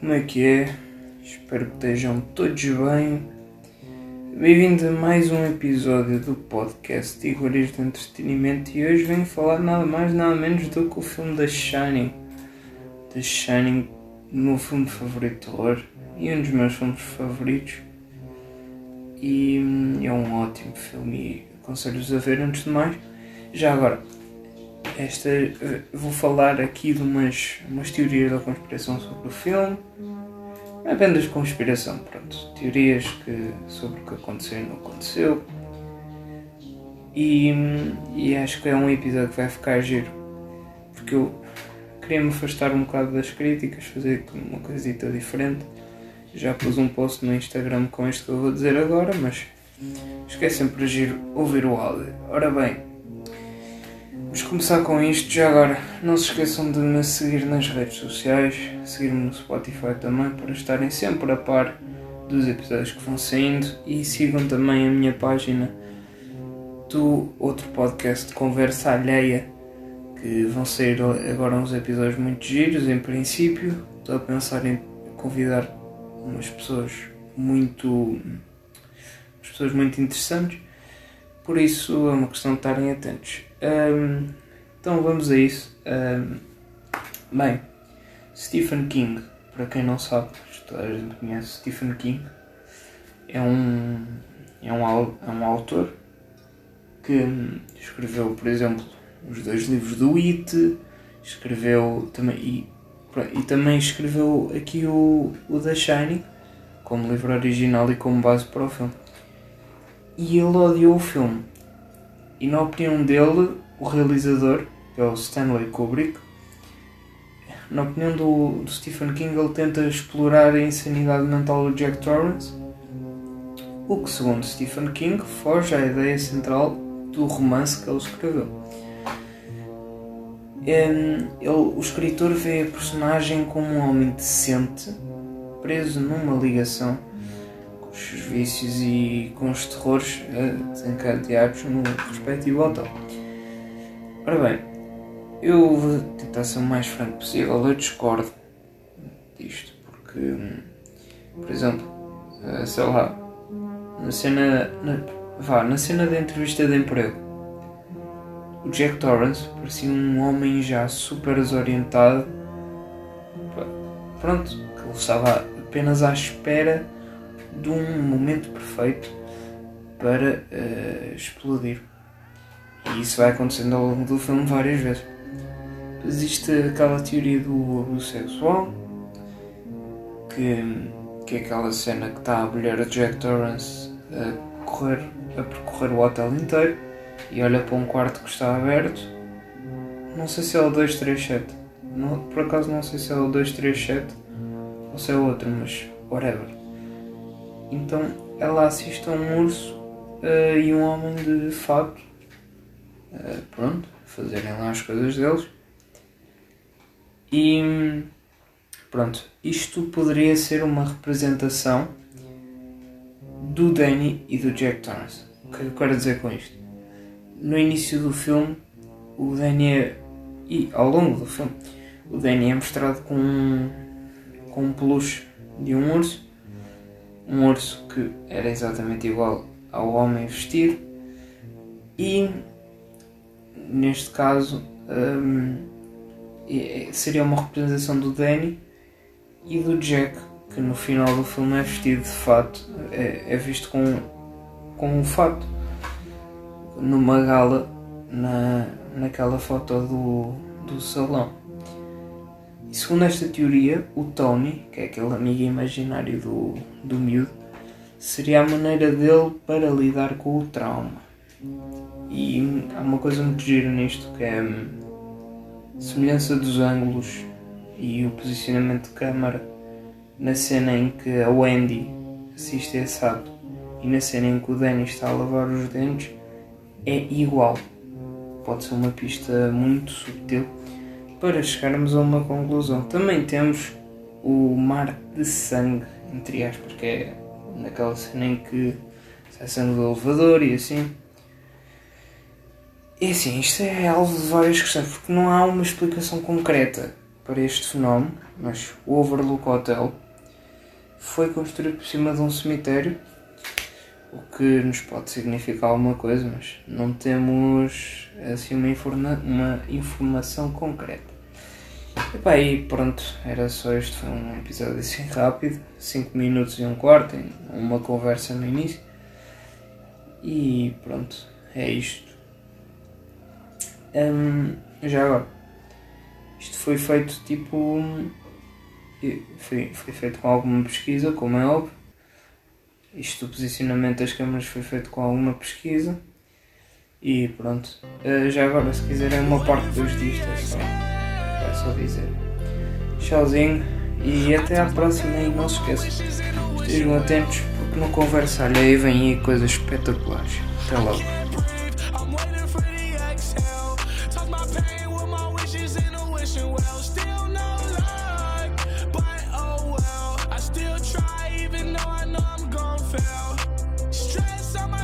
como é que é? Espero que estejam todos bem. Bem-vindo a mais um episódio do podcast Igores de Entretenimento e hoje venho falar nada mais nada menos do que o filme The Shining. The Shining, meu filme favorito de terror e um dos meus filmes favoritos. E hum, é um ótimo filme e aconselho-vos a ver antes de mais. Já agora, esta, uh, vou falar aqui de umas, umas teorias da conspiração sobre o filme. Não é apenas conspiração, pronto. Teorias que, sobre o que aconteceu e não aconteceu. E, e acho que é um episódio que vai ficar giro. Porque eu queria me afastar um bocado das críticas, fazer uma coisita diferente. Já pus um post no Instagram com isto que eu vou dizer agora, mas esquece sempre de giro ouvir o áudio. Ora bem, Vamos começar com isto já agora. Não se esqueçam de me seguir nas redes sociais, seguir-me no Spotify também para estarem sempre a par dos episódios que vão saindo e sigam também a minha página do outro podcast Conversa Alheia que vão sair agora uns episódios muito giros em princípio. Estou a pensar em convidar umas pessoas muito umas pessoas muito interessantes. Por isso é uma questão de estarem atentos. Um, então vamos a isso. Um, bem, Stephen King, para quem não sabe, a gente conhece Stephen King, é um, é um, é um autor que escreveu, por exemplo, os dois livros do It, escreveu também e, e também escreveu aqui o, o The Shining como livro original e como base para o filme. E ele odiou o filme e na opinião dele, o realizador, que é o Stanley Kubrick, na opinião do, do Stephen King, ele tenta explorar a insanidade mental do Jack Torrance, o que, segundo Stephen King, foge à ideia central do romance que ele escreveu. Ele, o escritor vê a personagem como um homem decente, preso numa ligação os vícios e com os terrores desencadeados no respectivo hotel. Ora bem, eu vou tentar ser o mais franco possível, eu discordo disto, porque, hum, por exemplo, uh, sei lá, na cena, na, vá, na cena da entrevista de emprego, o Jack Torrance parecia um homem já super desorientado, pronto, que ele estava apenas à espera de um momento perfeito para uh, explodir. E isso vai acontecendo ao longo do filme várias vezes. Existe aquela teoria do abuso sexual, que, que é aquela cena que está a mulher de Jack Torrance a, correr, a percorrer o hotel inteiro e olha para um quarto que está aberto. Não sei se é o 237. Não, por acaso não sei se é o 237 ou se é outro, mas whatever. Então ela assiste a um urso uh, e um homem de fato, uh, pronto, fazerem lá as coisas deles. E pronto, isto poderia ser uma representação do Danny e do Jack Torrance. O que eu quero dizer com isto? No início do filme, o Danny é, e ao longo do filme, o Danny é mostrado com, com um peluche de um urso um urso que era exatamente igual ao homem vestido. E neste caso um, seria uma representação do Danny e do Jack que no final do filme é vestido de fato é, é visto com, com um fato numa gala na, naquela foto do, do salão e segundo esta teoria, o Tony, que é aquele amigo imaginário do, do miúdo, seria a maneira dele para lidar com o trauma. E há uma coisa muito gira nisto que é hum, a semelhança dos ângulos e o posicionamento de câmara na cena em que a Wendy assiste a esse ato e na cena em que o Danny está a lavar os dentes é igual. Pode ser uma pista muito sutil para chegarmos a uma conclusão. Também temos o mar de sangue, entre aspas, que é naquela cena em que sai sangue do elevador e assim. E assim, isto é alvo de várias questões, porque não há uma explicação concreta para este fenómeno, mas o Overlook Hotel foi construído por cima de um cemitério, o que nos pode significar alguma coisa, mas não temos assim uma, informa uma informação concreta. Epá, e pronto, era só este, foi um episódio assim rápido, 5 minutos e um quarto, uma conversa no início. E pronto, é isto. Um, já agora, isto foi feito tipo. Foi, foi feito com alguma pesquisa, como é óbvio. Isto do posicionamento das câmaras foi feito com alguma pesquisa. E pronto. Uh, já agora, se quiserem uma parte dos disto, é só, é só dizer. Tchauzinho e até à próxima. E não se esqueçam, estejam atentos porque no Conversa Alheia vem aí coisas espetaculares. Até logo. fail